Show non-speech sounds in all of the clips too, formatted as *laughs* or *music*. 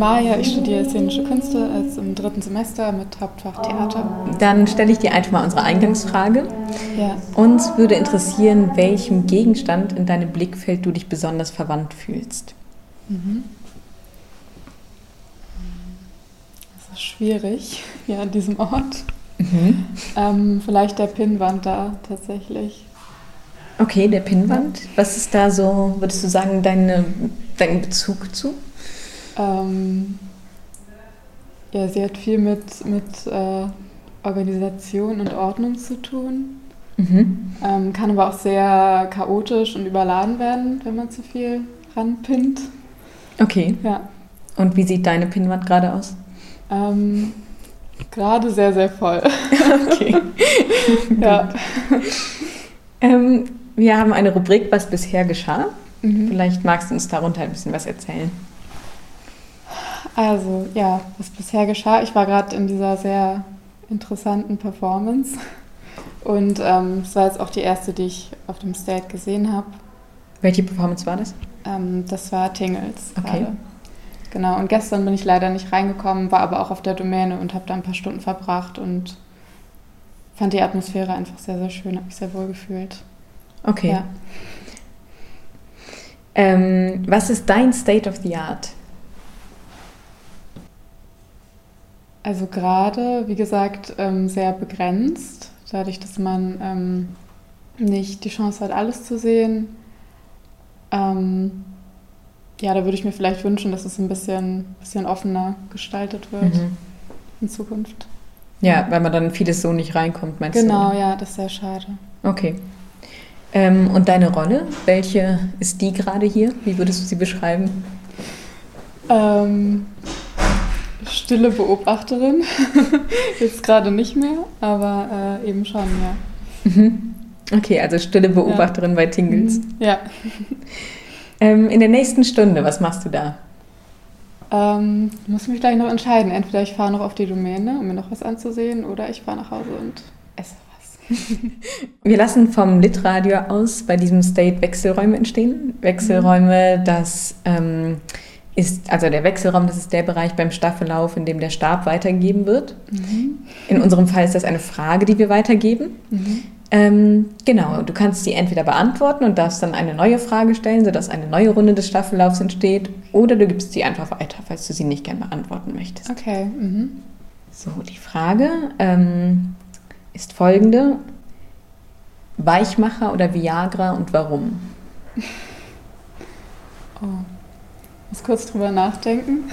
Maja, ich studiere Szenische Künste als im dritten Semester mit Hauptfach Theater. Dann stelle ich dir einfach mal unsere Eingangsfrage. Ja. Uns würde interessieren, welchem Gegenstand in deinem Blickfeld du dich besonders verwandt fühlst. Mhm. Das ist schwierig *laughs* hier an diesem Ort. Mhm. Ähm, vielleicht der Pinnwand da tatsächlich. Okay, der Pinnwand. Was ist da so, würdest du sagen, deine, dein Bezug zu? Ähm, ja, sie hat viel mit, mit äh, Organisation und Ordnung zu tun. Mhm. Ähm, kann aber auch sehr chaotisch und überladen werden, wenn man zu viel ranpinnt. Okay. Ja. Und wie sieht deine Pinnwand gerade aus? Ähm, Gerade sehr, sehr voll. *laughs* Okay. *laughs* ja. Ähm, wir haben eine Rubrik, was bisher geschah. Mhm. Vielleicht magst du uns darunter ein bisschen was erzählen. Also, ja, was bisher geschah. Ich war gerade in dieser sehr interessanten Performance. Und ähm, es war jetzt auch die erste, die ich auf dem State gesehen habe. Welche Performance war das? Ähm, das war Tingles. Okay. gerade. Genau, und gestern bin ich leider nicht reingekommen, war aber auch auf der Domäne und habe da ein paar Stunden verbracht und fand die Atmosphäre einfach sehr, sehr schön, habe mich sehr wohl gefühlt. Okay. Ja. Ähm, was ist dein State of the Art? Also gerade, wie gesagt, ähm, sehr begrenzt, dadurch, dass man ähm, nicht die Chance hat, alles zu sehen. Ähm, ja, da würde ich mir vielleicht wünschen, dass es ein bisschen, bisschen offener gestaltet wird Mhm. in Zukunft. Ja, weil man dann vieles so nicht reinkommt, meinst Genau, du? ja, das ist sehr schade. Okay. Ähm, und deine Rolle, welche ist die gerade hier? Wie würdest du sie beschreiben? Ähm, stille Beobachterin, *laughs* jetzt gerade nicht mehr, aber äh, eben schon, ja. Mhm. Okay, also stille Beobachterin bei Tingles. Mhm. Ja. *laughs* Ähm, in der nächsten Stunde, was machst du da? Ähm, muss mich gleich noch entscheiden. Entweder ich fahre noch auf die Domäne, um mir noch was anzusehen, oder ich fahre nach Hause und esse was. *laughs* Wir lassen vom Litradio aus bei diesem State Wechselräume entstehen. Wechselräume, das ähm, ist, also der Wechselraum, das ist der Bereich beim Staffellauf, in dem der Stab weitergegeben wird. In unserem Fall ist das eine Frage, die wir weitergeben. Mhm. Ähm, genau, du kannst sie entweder beantworten und darfst dann eine neue Frage stellen, sodass eine neue Runde des Staffellaufs entsteht, oder du gibst sie einfach weiter, falls du sie nicht gern beantworten möchtest. Okay. Mhm. So, die Frage ähm, ist folgende. Weichmacher oder Viagra und warum? *laughs* Oh. Muss kurz drüber nachdenken.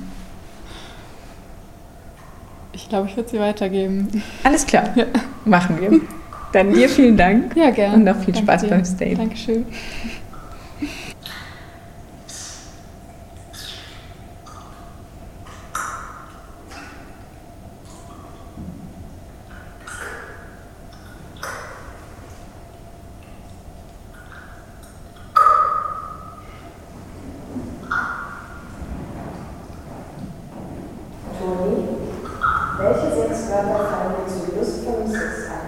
*laughs* Ich glaube, ich würde sie weitergeben. Alles klar, machen wir. Dann dir vielen Dank. Ja, gerne. Und noch viel Danke Spaß dir. beim State. Dankeschön. Toni, welche sechs Wörter fallen dir zu lustvollem Sex ein?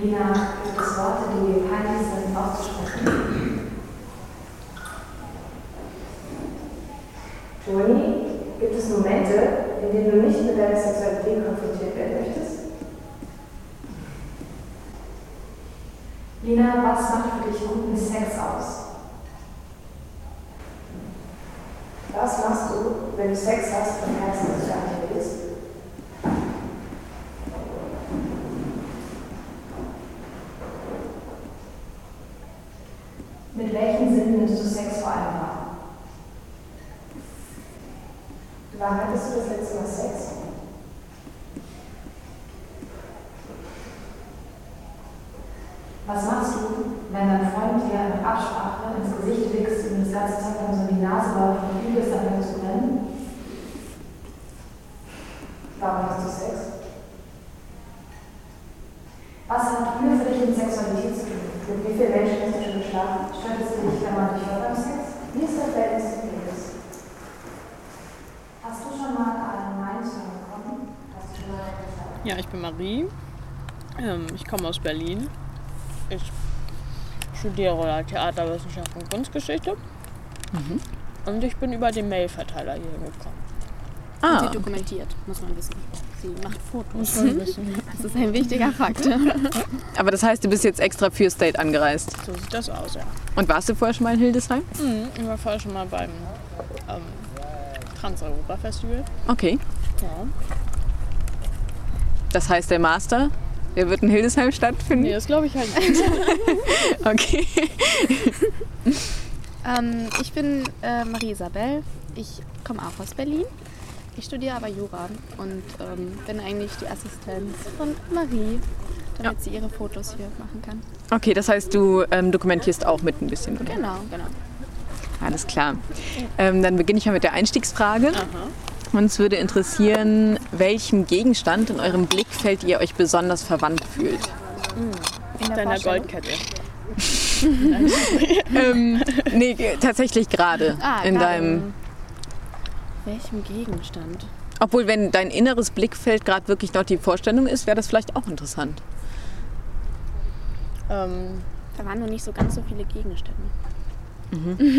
Lina, gibt es Worte, die dir peinlich sind, auszusprechen? Toni, gibt es Momente, in denen du nicht mit deiner Sexualität konfrontiert werden möchtest? Lina, was macht für dich guten Sex aus? Was machst du, wenn du Sex hast und merkst, dass du gar nicht willst? Mit welchen Sinnen nimmst du Sex vor allem wahr? Wann hattest du das letzte Mal Sex? Was machst du, wenn dein Freund dir mit Absprache ins Gesicht wichst und das ganze Zeug dann so in die Nase läuft und du bist anfängt zu brennen? Warum hast du Sex? Was hat Liebe für dich mit Sexualität zu tun? Mit wie vielen Menschen hast du Stört es dich, hört beim Sex? Wie ist dein Verhältnis zu Penis? Hast du schon mal einen Nein-Song bekommen? Hast du schon mal gesagt? Ja, ich bin Marie. Ähm, ich komme aus Berlin. ich studiere Theaterwissenschaft und Kunstgeschichte. Mhm. Und ich bin über den Mailverteiler hier gekommen. Und sie Ah, dokumentiert, muss man wissen. Sie macht Fotos. *laughs* Das ist ein wichtiger Fakt. *laughs* aber das heißt, du bist jetzt extra für State angereist. So sieht das aus, ja. Und warst du vorher schon mal in Hildesheim? Mhm, ich war vorher schon mal beim ähm, Trans-Europa-Festival. Okay. Ja. Das heißt, der Master, der wird in Hildesheim stattfinden? Nee, das glaube ich halt *laughs* nicht. Okay. ähm, ich bin äh, Marie Isabel. Ich komme auch aus Berlin. Ich studiere aber Jura und ähm, bin eigentlich die Assistenz von Marie, damit sie ihre Fotos hier machen kann. Okay, das heißt, du ähm, dokumentierst auch mit ein bisschen, oder? Genau, genau. Alles klar. Ähm, dann beginne ich mal mit der Einstiegsfrage. Aha. Uns würde interessieren, welchem Gegenstand in eurem Blickfeld ihr euch besonders verwandt fühlt. In der Deiner. Goldkette. *laughs* ähm, nee, tatsächlich gerade Ah, in deinem. Welchem Gegenstand? Obwohl, wenn dein inneres Blickfeld gerade wirklich noch die Vorstellung ist, wäre das vielleicht auch interessant. Ähm, Da waren nur nicht so ganz so viele Gegenstände.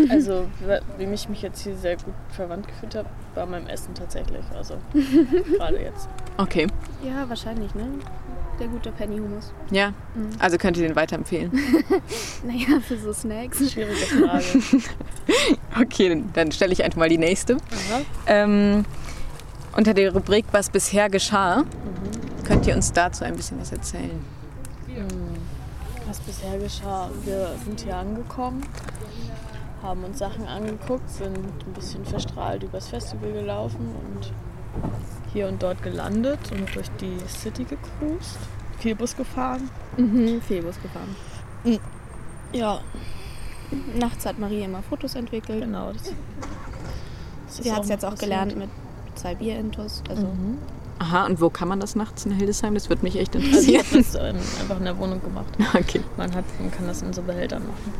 also, wa- wie mich mich jetzt hier sehr gut verwandt gefühlt habe, war beim Essen tatsächlich. Also, *laughs* gerade jetzt. Okay, Ja, wahrscheinlich, ne? Der gute Penny-Humus. ja. Mhm. Also könnt ihr den weiterempfehlen. *laughs* Naja, für so Snacks. Schwierige Frage. *laughs* Okay, dann- stelle ich einfach mal die nächste. Ähm, unter der Rubrik Was bisher geschah, könnt ihr uns dazu ein bisschen was erzählen? Was bisher geschah, wir sind hier angekommen, haben uns Sachen angeguckt, sind ein bisschen verstrahlt übers Festival gelaufen und hier und dort gelandet und durch die City gecruised, viel Bus gefahren. Mhm, viel Bus gefahren. Ja, Nachts hat Marie immer Fotos entwickelt. genau. Das, das Sie hat es jetzt auch gelernt mit zwei Bierintos. Also Mhm. Aha, und wo kann man das nachts in Hildesheim? Das würde mich echt Also ich interessieren. habe das einfach in der Wohnung gemacht. *laughs* Okay. Man, hat, man kann das in so Behältern machen.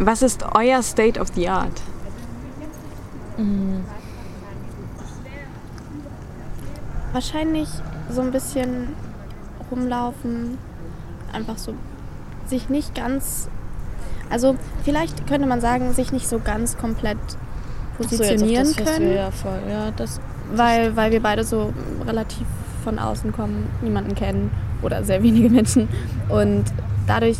Was ist euer State of the Art? wahrscheinlich so ein bisschen rumlaufen, einfach so sich nicht ganz, also vielleicht könnte man sagen, sich nicht so ganz komplett Ach so, positionieren das Festival, können, Ja, voll. Ja, das, weil, weil wir beide so relativ von außen kommen, niemanden kennen oder sehr wenige Menschen und dadurch,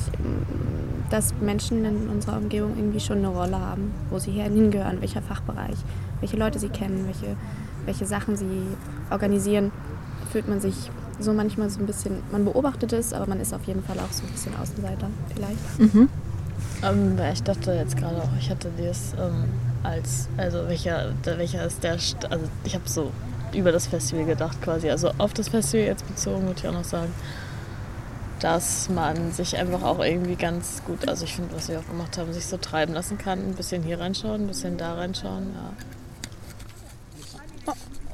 dass Menschen in unserer Umgebung irgendwie schon eine Rolle haben, wo sie hingehören, welcher Fachbereich, welche Leute sie kennen, welche, welche Sachen sie organisieren, fühlt man sich so manchmal so ein bisschen, man beobachtet es, aber man ist auf jeden Fall auch so ein bisschen Außenseiter vielleicht. Ähm, ich dachte jetzt gerade auch, ich hatte das ähm, als, also welcher, der, welcher ist der, St also ich habe so über das Festival gedacht quasi, also auf das Festival jetzt bezogen, würde ich auch noch sagen, dass man sich einfach auch irgendwie ganz gut, also ich finde, was wir auch gemacht haben, sich so treiben lassen kann, ein bisschen hier reinschauen, ein bisschen da reinschauen, ja.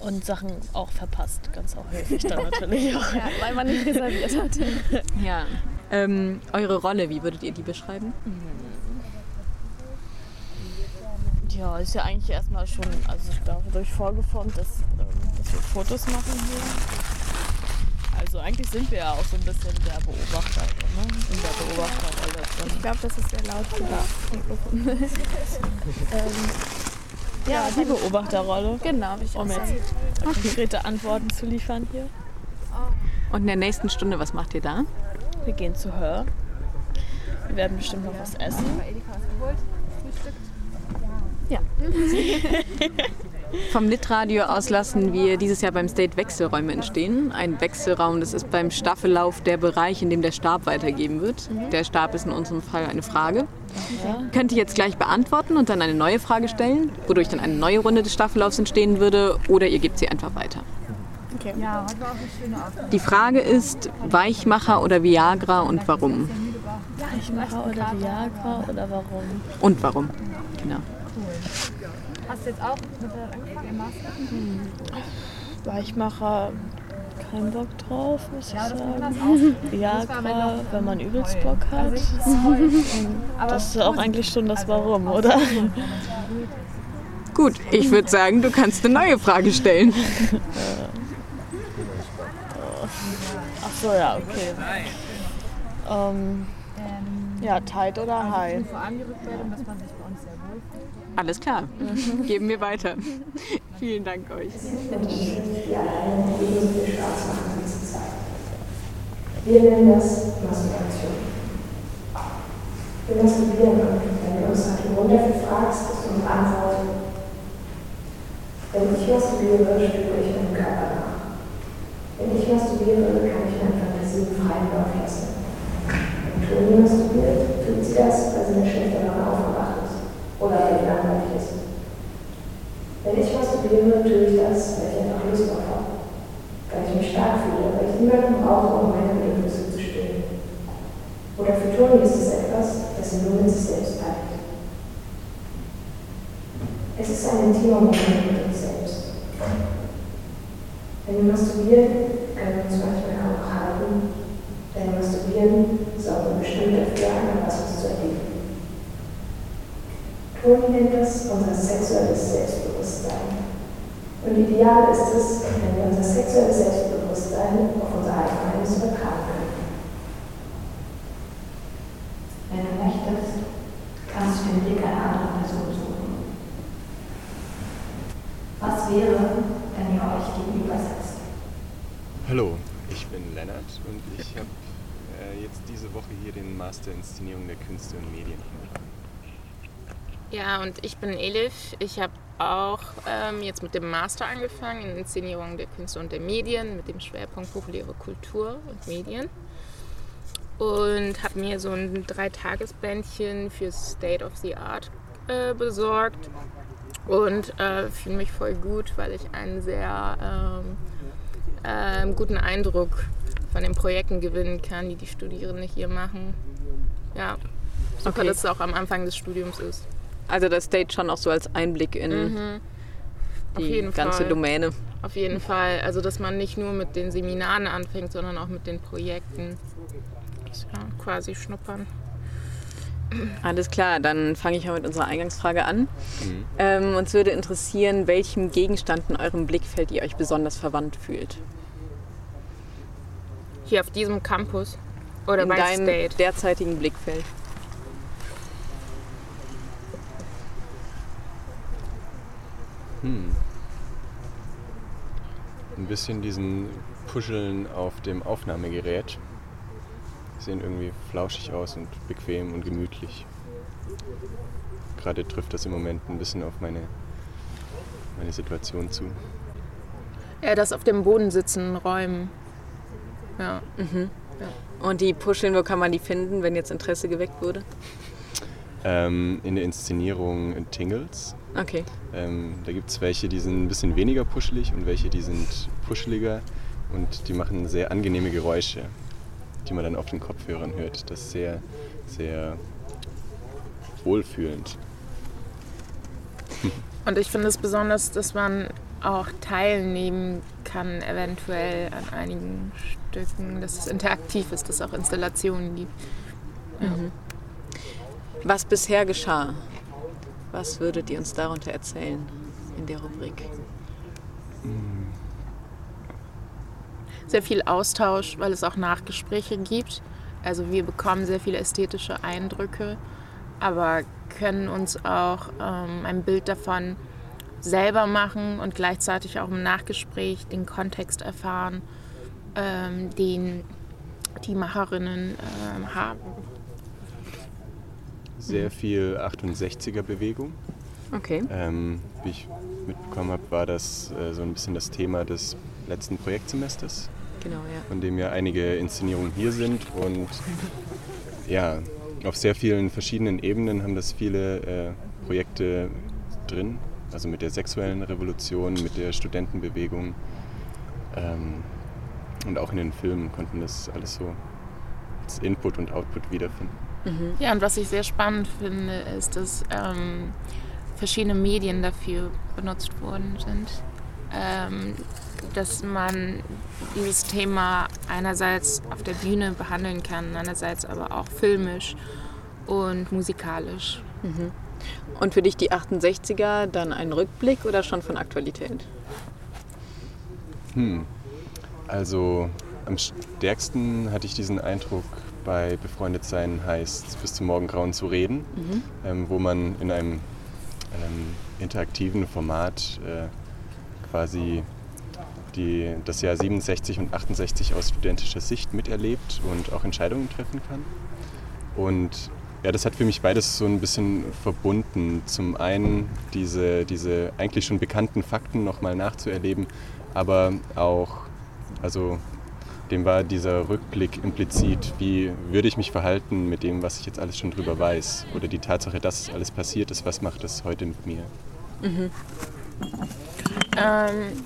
Und Sachen auch verpasst, ganz auch häufig dann *laughs* natürlich auch. Ja, weil man nicht reserviert hat. *laughs* Ja. Ähm, eure Rolle, wie würdet ihr die beschreiben? Ja, ist ja eigentlich erstmal schon also dadurch vorgeformt, dass, ähm, dass wir Fotos machen hier. Also eigentlich sind wir ja auch so ein bisschen der Beobachter, ne? In der Beobachterrolle Ich drin. glaube, das ist sehr laut Mikrofon. *laughs* ähm, ja, die Beobachterrolle, Genau, ich auch um jetzt sagen. konkrete Antworten zu liefern hier. Und in der nächsten Stunde, was macht ihr da? Wir gehen zu Hör. Wir werden bestimmt noch was essen. Ja. *laughs* Vom Litradio aus lassen wir dieses Jahr beim State Wechselräume entstehen. Ein Wechselraum, das ist beim Staffellauf der Bereich, in dem der Stab weitergeben wird. Der Stab ist in unserem Fall eine Frage. Könnt ihr jetzt gleich beantworten und dann eine neue Frage stellen, wodurch dann eine neue Runde des Staffellaufs entstehen würde, oder ihr gebt sie einfach weiter. Okay. Die Frage ist Weichmacher oder Viagra und warum? Weichmacher oder Viagra oder warum? Und warum? Genau. Hast du jetzt auch mit der angefangen im Master? Weichmacher, kein Bock drauf, muss ich Ja, das sagen. auch. Viagra, wenn man übelst Bock hat. Also ich. *laughs* Aber Das ist auch eigentlich schon das Warum, oder? *laughs* Gut, ich würde sagen, du kannst eine neue Frage stellen. *laughs* Ach so, ja, okay. Ähm, Ähm, Ja, tight oder also high? Vor allem die Rückmeldung, dass man sich bei uns sehr wohl fühlt. Alles klar. Geben wir weiter. Vielen Dank euch. Wir nennen das Masturbation. Wir masturbieren wenn du uns nach dem Grund dafür fragst, ist unsere Antwort, wenn ich masturbiere, spüre ich meinen Körper nach. Wenn ich masturbiere, kann ich meine Fantasien freien Lauf lassen. Wenn Toni masturbiert, tut sie das, weil sie eine schlechte Laune aufgewacht ist oder weil sie langweilig ist. Wenn ich masturbiere, tue ich das, weil ich einfach Lust drauf habe. Weil ich mich stark fühle, weil ich niemanden brauche, um meine Bedürfnisse zu stillen. Oder für Toni ist es sie nur mit sich selbst teilt. Es ist ein intimer Moment mit uns selbst. Wenn wir masturbieren, können wir uns manchmal kaum noch halten, denn Masturbieren sorgt bestimmt dafür, einen Orgasmus zu erleben. Toni nennt das unser sexuelles Selbstbewusstsein. Und ideal ist es, wenn wir unser sexuelles Selbstbewusstsein auf unser Allgemeines übertragen können. Wenn du möchtest, kannst du den Blick einer anderen Person suchen. Was wäre, wenn ihr euch gegenüber setzt? Hallo, ich bin Lennart und ich habe äh, jetzt diese Woche hier den Master Inszenierung der Künste und Medien angefangen. Ja, und ich bin Elif. Ich habe auch ähm, jetzt mit dem Master angefangen in Inszenierung der Künste und der Medien mit dem Schwerpunkt populäre Kultur und Medien. Und habe mir so ein Dreitagesbändchen für State of the Art äh, besorgt und äh, fühle mich voll gut, weil ich einen sehr ähm, ähm, guten Eindruck von den Projekten gewinnen kann, die die Studierenden hier machen. Ja, super, Okay. dass es auch am Anfang des Studiums ist. Also das State schon auch so als Einblick in Mhm. Die ganze Fall. Domäne. Auf jeden Fall. Also, dass man nicht nur mit den Seminaren anfängt, sondern auch mit den Projekten. Ja quasi schnuppern. Alles klar, dann fange ich mal mit unserer Eingangsfrage an. Mhm. Ähm, uns würde interessieren, welchem Gegenstand in eurem Blickfeld ihr euch besonders verwandt fühlt. Hier auf diesem Campus. Oder in bei deinem State. derzeitigen Blickfeld. Hm. Ein bisschen diesen Puscheln auf dem Aufnahmegerät. Sehen irgendwie flauschig aus und bequem und gemütlich. Gerade trifft das im Moment ein bisschen auf meine, meine Situation zu. Ja, das auf dem Boden sitzen, räumen. Ja. Und die Puscheln, wo kann man die finden, wenn jetzt Interesse geweckt wurde? Ähm, in der Inszenierung Tingles. Okay. Ähm, da gibt es welche, die sind ein bisschen weniger puschelig und welche, die sind puscheliger und die machen sehr angenehme Geräusche, die man dann auf den Kopfhörern hört. Das ist sehr, sehr wohlfühlend. Und ich finde es besonders, dass man auch teilnehmen kann, eventuell an einigen Stücken, dass es interaktiv ist, dass es auch Installationen gibt. Was bisher geschah? Was würdet ihr uns darunter erzählen in der Rubrik? Sehr viel Austausch, weil es auch Nachgespräche gibt. Also wir bekommen sehr viele ästhetische Eindrücke, aber können uns auch ähm, ein Bild davon selber machen und gleichzeitig auch im Nachgespräch den Kontext erfahren, ähm, den die Macherinnen ähm, haben. Sehr viel 68er-Bewegung. Okay. Ähm, wie ich mitbekommen habe, war das äh, so ein bisschen das Thema des letzten Projektsemesters, Genau, ja. von dem ja einige Inszenierungen hier sind. Und ja, auf sehr vielen verschiedenen Ebenen haben das viele äh, Projekte drin. Also mit der sexuellen Revolution, mit der Studentenbewegung. Ähm, und auch in den Filmen konnten das alles so als Input und Output wiederfinden. Ja, und was ich sehr spannend finde, ist, dass ähm, verschiedene Medien dafür benutzt worden sind. Ähm, dass man dieses Thema einerseits auf der Bühne behandeln kann, andererseits aber auch filmisch und musikalisch. Und für dich die 68er dann ein Rückblick oder schon von Aktualität? Hm. Also am stärksten hatte ich diesen Eindruck bei Befreundet sein heißt bis zum Morgengrauen zu reden, Mhm. ähm, wo man in einem ähm, interaktiven Format äh, quasi die, das Jahr 67 und 68 aus studentischer Sicht miterlebt und auch Entscheidungen treffen kann. Und ja, das hat für mich beides so ein bisschen verbunden. Zum einen diese, diese eigentlich schon bekannten Fakten nochmal nachzuerleben, aber auch, also dem war dieser Rückblick implizit, wie würde ich mich verhalten mit dem, was ich jetzt alles schon drüber weiß. Oder die Tatsache, dass es alles passiert ist, was macht das heute mit mir? Ähm,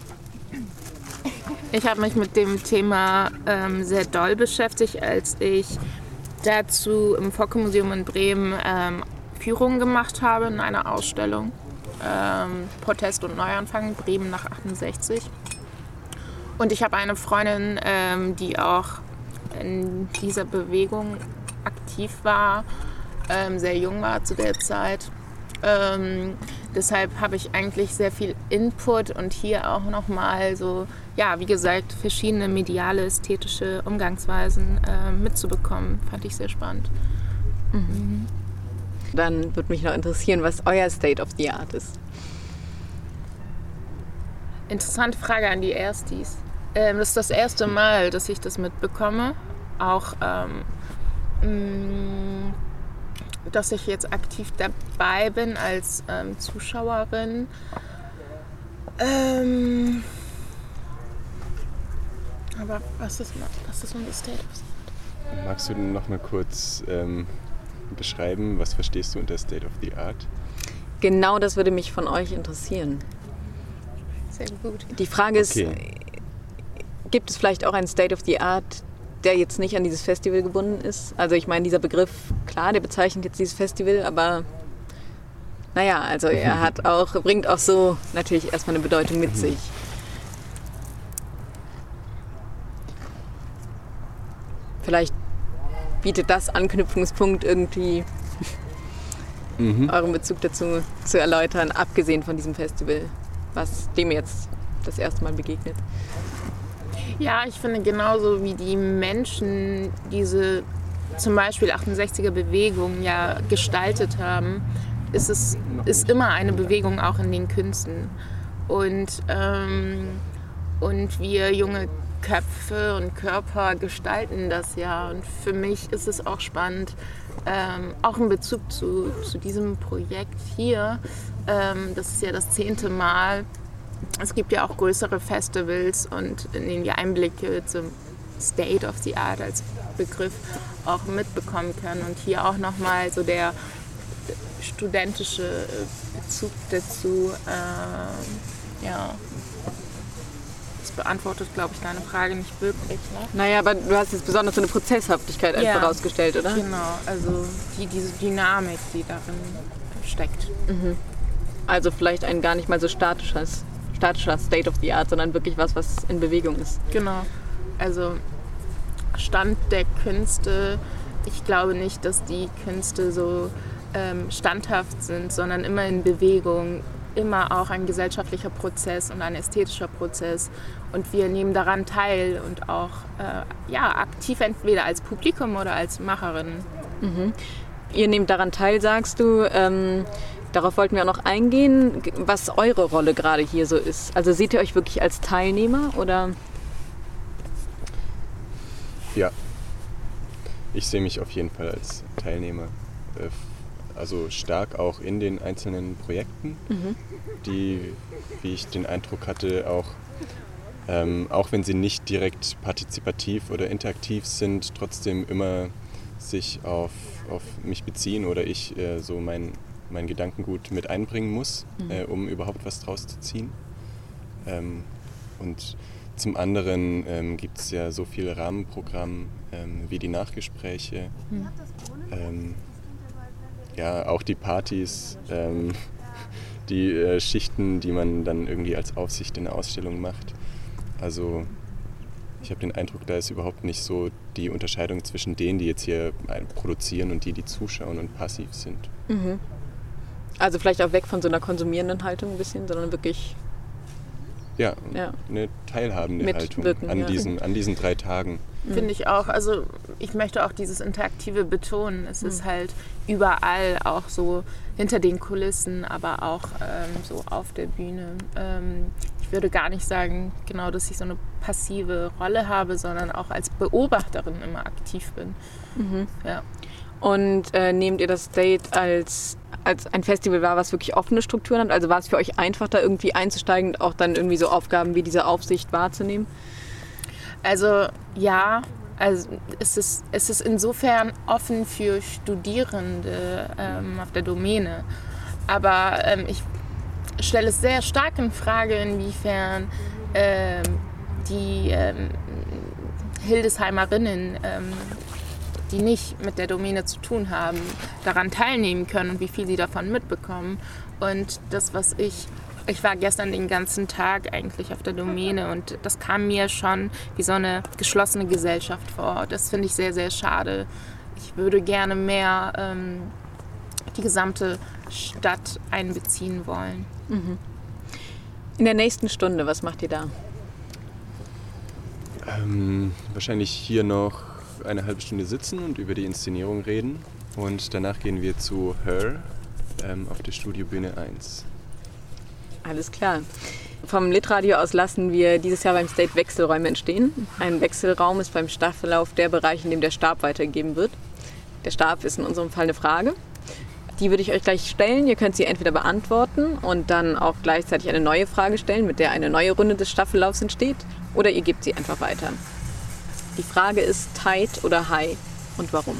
ich habe mich mit dem Thema ähm, sehr doll beschäftigt, als ich dazu im Focke-Museum in Bremen ähm, Führungen gemacht habe in einer Ausstellung. Ähm, Protest und Neuanfang, Bremen nach 68. Und ich habe eine Freundin, ähm, die auch in dieser Bewegung aktiv war, ähm, sehr jung war zu der Zeit. Deshalb habe ich eigentlich sehr viel Input und hier auch nochmal so, ja, wie gesagt, verschiedene mediale, ästhetische Umgangsweisen äh, mitzubekommen. Fand ich sehr spannend. Dann würde mich noch interessieren, was euer State of the Art ist. Interessante Frage an die Erstis. Ähm, das ist das erste Mal, dass ich das mitbekomme. Auch, ähm, mh, dass ich jetzt aktiv dabei bin als ähm, Zuschauerin. Ähm, aber was ist, was ist unser State of Magst du noch mal kurz ähm, beschreiben, was verstehst du unter State of the Art? Genau das würde mich von euch interessieren. Sehr gut. Die Frage ist, Okay. gibt es vielleicht auch einen State of the Art, der jetzt nicht an dieses Festival gebunden ist? Also ich meine, dieser Begriff, klar, der bezeichnet jetzt dieses Festival, aber naja, also er hat *laughs* auch, bringt auch so natürlich erstmal eine Bedeutung mit sich. Vielleicht bietet das Anknüpfungspunkt irgendwie *laughs* Mhm. euren Bezug dazu zu erläutern, abgesehen von diesem Festival, was dem jetzt das erste Mal begegnet. Ja, ich finde genauso wie die Menschen diese zum Beispiel 68er Bewegung ja gestaltet haben, ist es ist immer eine Bewegung auch in den Künsten. Und, ähm, und wir junge Köpfe und Körper gestalten das ja. Und für mich ist es auch spannend, ähm, auch in Bezug zu, zu diesem Projekt hier. Ähm, das ist ja das zehnte Mal, es gibt ja auch größere Festivals und in denen wir Einblicke zum State of the Art als Begriff auch mitbekommen können. Und hier auch nochmal so der studentische äh, Bezug dazu. ähm, ja, das beantwortet, glaube ich, deine Frage nicht wirklich. Ne? Naja, aber du hast jetzt besonders so eine Prozesshaftigkeit Ja. einfach rausgestellt, oder? Genau, also die, diese Dynamik, die darin steckt. Also vielleicht ein gar nicht mal so statisches, statischer State of the Art, sondern wirklich was, was in Bewegung ist. Genau. Also Stand der Künste, ich glaube nicht, dass die Künste so ähm, standhaft sind, sondern immer in Bewegung, immer auch ein gesellschaftlicher Prozess und ein ästhetischer Prozess. Und wir nehmen daran teil und auch äh, ja, aktiv entweder als Publikum oder als Macherin. Ihr nehmt daran teil, sagst du. Ähm, darauf wollten wir auch noch eingehen, was eure Rolle gerade hier so ist. Also seht ihr euch wirklich als Teilnehmer oder? Ja. Ich sehe mich auf jeden Fall als Teilnehmer. Äh, Also stark auch in den einzelnen Projekten, die, wie ich den Eindruck hatte, auch, ähm, auch wenn sie nicht direkt partizipativ oder interaktiv sind, trotzdem immer sich auf, auf mich beziehen oder ich äh, so mein, mein Gedankengut mit einbringen muss, äh, um überhaupt was draus zu ziehen. Ähm, und zum anderen ähm, gibt es ja so viele Rahmenprogramme ähm, wie die Nachgespräche, ähm, ja auch die Partys, ähm, *laughs* die äh, Schichten, die man dann irgendwie als Aufsicht in der Ausstellung macht. Also ich habe den Eindruck, da ist überhaupt nicht so die Unterscheidung zwischen denen, die jetzt hier produzieren und die, die zuschauen und passiv sind. Also vielleicht auch weg von so einer konsumierenden Haltung ein bisschen, sondern wirklich, Ja, ja. eine teilhabende Mitwirken, Haltung an, ja. diesen, an diesen drei Tagen. finde ich auch. Also ich möchte auch dieses Interaktive betonen. Es ist halt überall auch so hinter den Kulissen, aber auch ähm, so auf der Bühne. Ähm, ich würde gar nicht sagen, genau, dass ich so eine passive Rolle habe, sondern auch als Beobachterin immer aktiv bin. Ja. Und äh, nehmt ihr das Date als, als ein Festival wahr, was wirklich offene Strukturen hat? Also war es für euch einfach, da irgendwie einzusteigen und auch dann irgendwie so Aufgaben wie diese Aufsicht wahrzunehmen? Also ja, also es ist, es ist insofern offen für Studierende ähm, auf der Domäne. Aber ähm, ich stelle es sehr stark in Frage, inwiefern ähm, die ähm, Hildesheimerinnen, ähm, die nicht mit der Domäne zu tun haben, daran teilnehmen können und wie viel sie davon mitbekommen. Und das, was ich ich war gestern den ganzen Tag eigentlich auf der Domäne und das kam mir schon wie so eine geschlossene Gesellschaft vor. Das finde ich sehr, sehr schade. Ich würde gerne mehr ähm, die gesamte Stadt einbeziehen wollen. In der nächsten Stunde, was macht ihr da? Ähm, wahrscheinlich hier noch eine halbe Stunde sitzen und über die Inszenierung reden. Und danach gehen wir zu Her ähm, auf der Studiobühne 1. Alles klar. Vom Litradio aus lassen wir dieses Jahr beim State Wechselräume entstehen. Ein Wechselraum ist beim Staffellauf der Bereich, in dem der Stab weitergegeben wird. Der Stab ist in unserem Fall eine Frage. Die würde ich euch gleich stellen. Ihr könnt sie entweder beantworten und dann auch gleichzeitig eine neue Frage stellen, mit der eine neue Runde des Staffellaufs entsteht. Oder ihr gebt sie einfach weiter. Die Frage ist tight oder high und warum?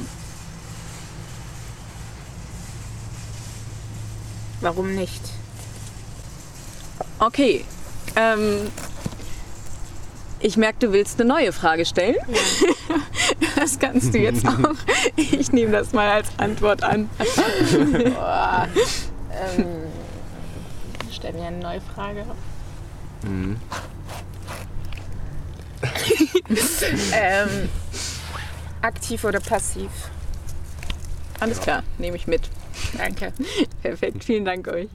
Warum nicht? Okay. Ähm, ich merke, du willst eine neue Frage stellen. *laughs* Das kannst du jetzt auch. Ich nehme das mal als Antwort an. Boah. *laughs* ähm, stell mir eine neue Frage. Mhm. *laughs* Ähm, aktiv oder passiv? Alles klar, nehme ich mit. Danke. Perfekt, vielen Dank euch.